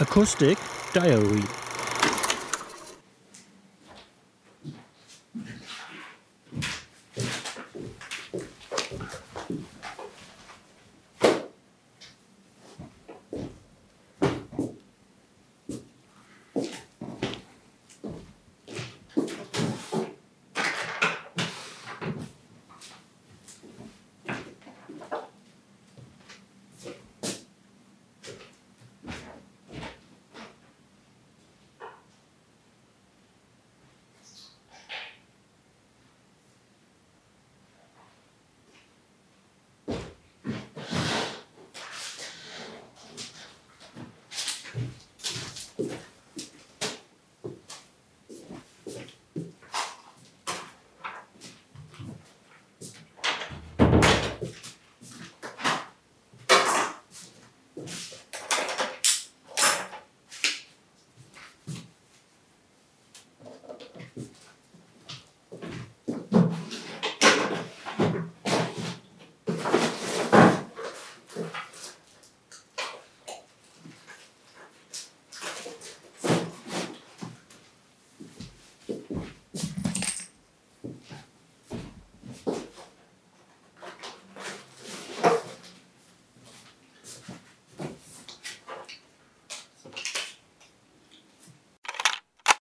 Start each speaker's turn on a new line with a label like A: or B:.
A: Acoustic Diary.